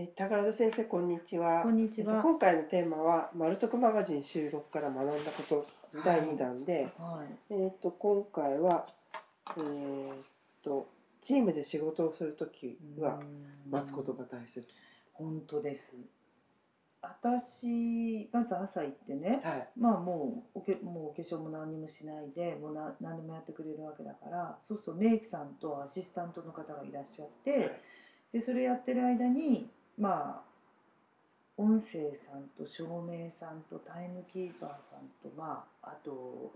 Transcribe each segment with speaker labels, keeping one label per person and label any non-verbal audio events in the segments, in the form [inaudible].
Speaker 1: え宝田先生こんにちは。
Speaker 2: こんにちは
Speaker 1: えっと今回のテーマはマルトクマガジン収録から学んだこと第2弾で、
Speaker 2: はい。
Speaker 1: えっと今回はえーっとチームで仕事をするときは待つことが大切。
Speaker 2: 本当です。私まず朝行ってね、
Speaker 1: はい。
Speaker 2: まあもうおけもうお化粧も何にもしないでもうな何でもやってくれるわけだから、そうするとメイクさんとアシスタントの方がいらっしゃって、でそれやってる間にまあ音声さんと照明さんとタイムキーパーさんとまああと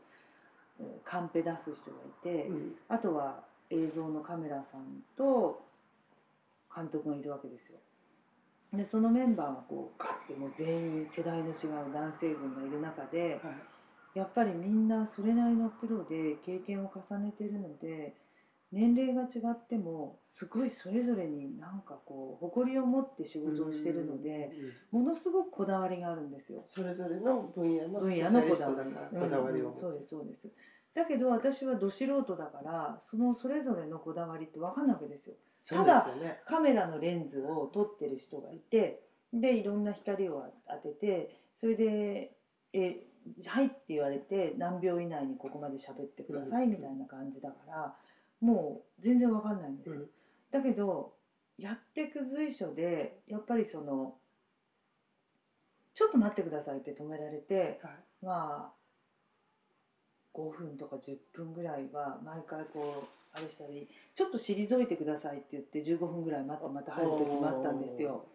Speaker 2: えーカンペ出す人がいて。
Speaker 1: うん
Speaker 2: あとは映像のカメラさんと監督がいるわけですよ。でそのメンバーがこうガッてもう全員世代の違う男性軍がいる中で
Speaker 1: はい。
Speaker 2: やっぱりみんなそれなりのプロで経験を重ねてるので年齢が違ってもすごいそれぞれになんかこう誇りを持って仕事をしてるのでものすごくこだわりがあるんですよ。
Speaker 1: それぞれの分野のス
Speaker 2: 分野のこだわり。
Speaker 1: こだわりを
Speaker 2: そうですそうです。だけど私はど素人だからそのそれぞれのこだわりって分かんないわけですよ。
Speaker 1: そうですよね。
Speaker 2: カメラのレンズを撮ってる人がいてでいろんな光を当ててそれで「えはい」って言われて何秒以内にここまで喋ってくださいみたいな感じだからもう全然分かんないんですよ、
Speaker 1: うん
Speaker 2: だけどやってく随所でやっぱりその「ちょっと待ってください」って止められて
Speaker 1: はい。
Speaker 2: まあ5分とか10分ぐらいは毎回こうあれしたりちょっと退いてくださいって言って15分ぐらい待ってまた入る時もあったんですよ。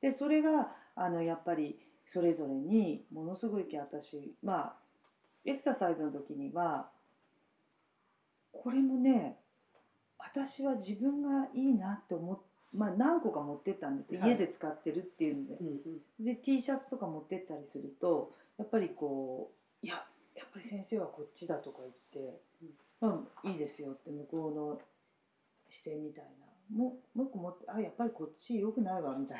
Speaker 2: でそれがあのやっぱりそれぞれにものすごい私まあエクササイズの時にはこれもね私は自分がいいなって思っまあ何個か持ってったんです、
Speaker 1: はい。
Speaker 2: 家で使ってるっていうんで。
Speaker 1: うんうん。
Speaker 2: で T シャツとか持ってったりするとやっぱりこう「いややっぱり先生はこっちだ」とか言って「うん、いいですよ」って向こうの視点みたいなもうもう一個持って「あやっぱりこっち良くないわ」みたい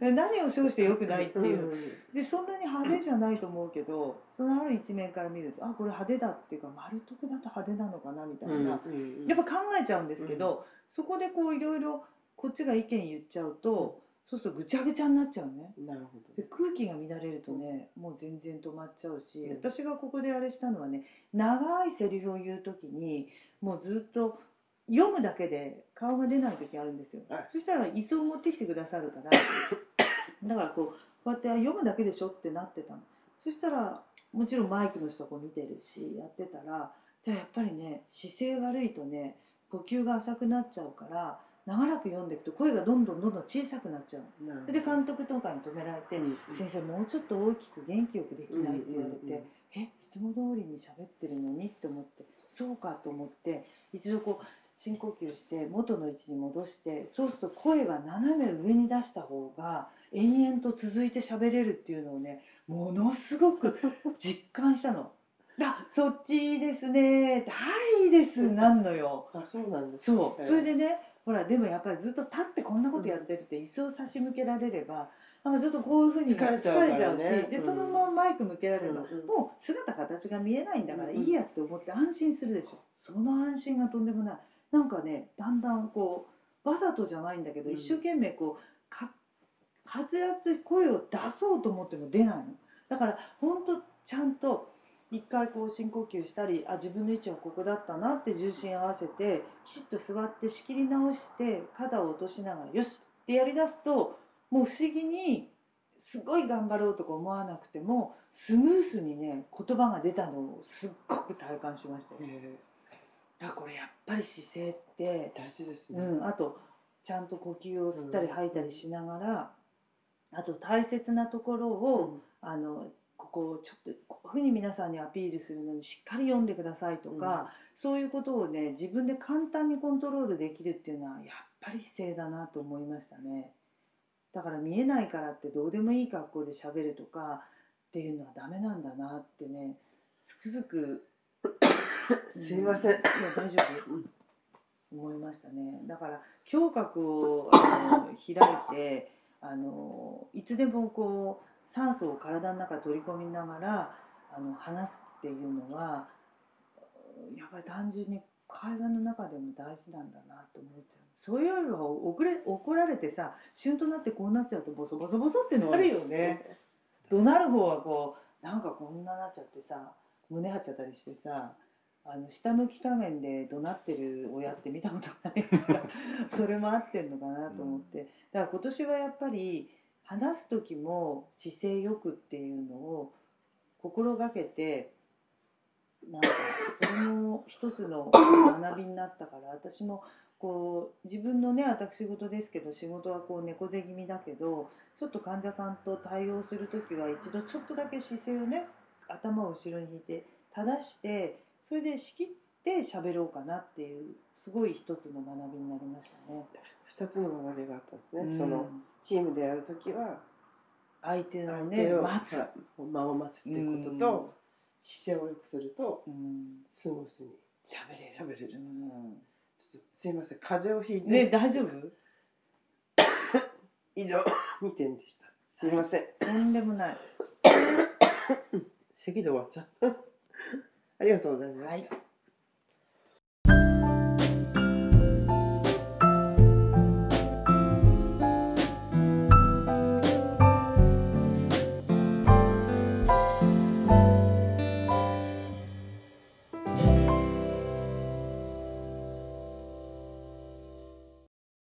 Speaker 2: な。で [laughs] 何を称して良くないっていう。でそんなに派手じゃないと思うけどそのある一面から見るとあこれ派手だっていうか丸得だと派手なのかなみたいな、やっぱ考えちゃうんですけど、そこでこういろいろこっちが意見言っちゃうと、そうするとぐちゃぐちゃになっちゃうね。
Speaker 1: なるほ
Speaker 2: で
Speaker 1: ど。
Speaker 2: 空気が乱れるとねもう全然止まっちゃうし、
Speaker 1: うん。
Speaker 2: 私がここであれしたのはね長いセリフを言う時にもうずっと読むだけで顔が出ない時あるんですよ、
Speaker 1: はい。
Speaker 2: そしたら椅子を持ってきてくださるから [coughs] だからこうこうやってあ読むだけでしょってなってたの。そしたらもちろんマイクの人こう見てるしやってたらでやっぱりね姿勢悪いとね呼吸が浅くなっちゃうから長らく読んでいくと声がどんどんどんどん小さくなっちゃうで監督とかに止められて
Speaker 1: うん「
Speaker 2: 先生もうちょっと大きく元気よくできない?」って言われて「
Speaker 1: うんうんうん。
Speaker 2: えいつも通りに喋ってるのに?」って思ってそうかと思って一度こう深呼吸して元の位置に戻してそうすると声が斜め上に出した方が延々と続いて喋れるっていうのをねものすごく実感したの。[laughs] あそっちいいですね。って「はいいいです」[laughs] なんのよ。
Speaker 1: あ、そうなんです。
Speaker 2: そう、
Speaker 1: ええ。
Speaker 2: それでねほらでもやっぱりずっと立ってこんなことやってるって椅子を差し向けられればなんかちょっとこういうふうに
Speaker 1: 疲れちゃうね。
Speaker 2: しで
Speaker 1: うん。
Speaker 2: そのままマイク向けられれば、
Speaker 1: うんうん。
Speaker 2: もう姿形が見えないんだから
Speaker 1: うん。
Speaker 2: いいやって思って安心するでしょ。その安心がとんでもないなんかねだんだんこうわざとじゃないんだけど、
Speaker 1: うん。
Speaker 2: 一生懸命こうかはつらつと声を出そうと思っても出ないの。だから本当ちゃんと一回こう深呼吸したりあ自分の位置はここだったなって重心合わせてきちっと座って仕切り直して肩を落としながらよしってやりだすともう不思議にすごい頑張ろうとか思わなくてもスムースにね言葉が出たのをすっごく体感しましたよ。
Speaker 1: え
Speaker 2: あこれやっぱり姿勢って
Speaker 1: え、大事ですね。
Speaker 2: うん、あとちゃんと呼吸を吸ったり吐いたりしながら、あと大切なところを、あのここをちょっとこういうふうに皆さんにアピールするのにしっかり読んでくださいとか、そういうことをね自分で簡単にコントロールできるっていうのはやっぱり姿勢だなと思いましたね。だから見えないからってどうでもいい格好で喋るとかっていうのはダメなんだなってねつくづく [laughs]
Speaker 1: すいません。
Speaker 2: ういや大丈夫。思いましたね。だから胸郭をあの開いてあのいつでもこう酸素を体の中に取り込みながらあの話すっていうのはやっぱり単純に会話の中でも大事なんだなと思っちゃう。そういうよりは遅れ怒られてさ旬となってこうなっちゃうとボソボソボソってなるよね。[laughs] 怒鳴る方はこうなんかこんななっちゃってさ胸張っちゃったりしてさあの下向き加減で怒鳴ってる親って見たことないから [laughs] それも合ってんのかなと思って、だから今年はやっぱり話す時も姿勢よくっていうのを心がけてなんかそれも一つの学びになったから私もこう自分のね私事ですけど仕事はこう猫背気味だけどちょっと患者さんと対応する時は一度ちょっとだけ姿勢をね頭を後ろに引いて正してそれで仕切って喋ろうかなっていうすごい一つの学びになりましたね。
Speaker 1: 二つの学びがあったんですね、
Speaker 2: うん。
Speaker 1: そのチームでやるときは
Speaker 2: 相手の
Speaker 1: 相
Speaker 2: ね待つ、
Speaker 1: 間を待つっていうことと、姿勢を良くすると
Speaker 2: うん、
Speaker 1: スムースに
Speaker 2: 喋れる。
Speaker 1: 喋れる。
Speaker 2: うん。
Speaker 1: ちょっとすいません風邪をひいて、
Speaker 2: ね大丈夫？[coughs]
Speaker 1: 以上2点でした。すいません、
Speaker 2: とんでもない。[coughs]
Speaker 1: 咳で終わっちゃうありがとうございました、
Speaker 2: はい。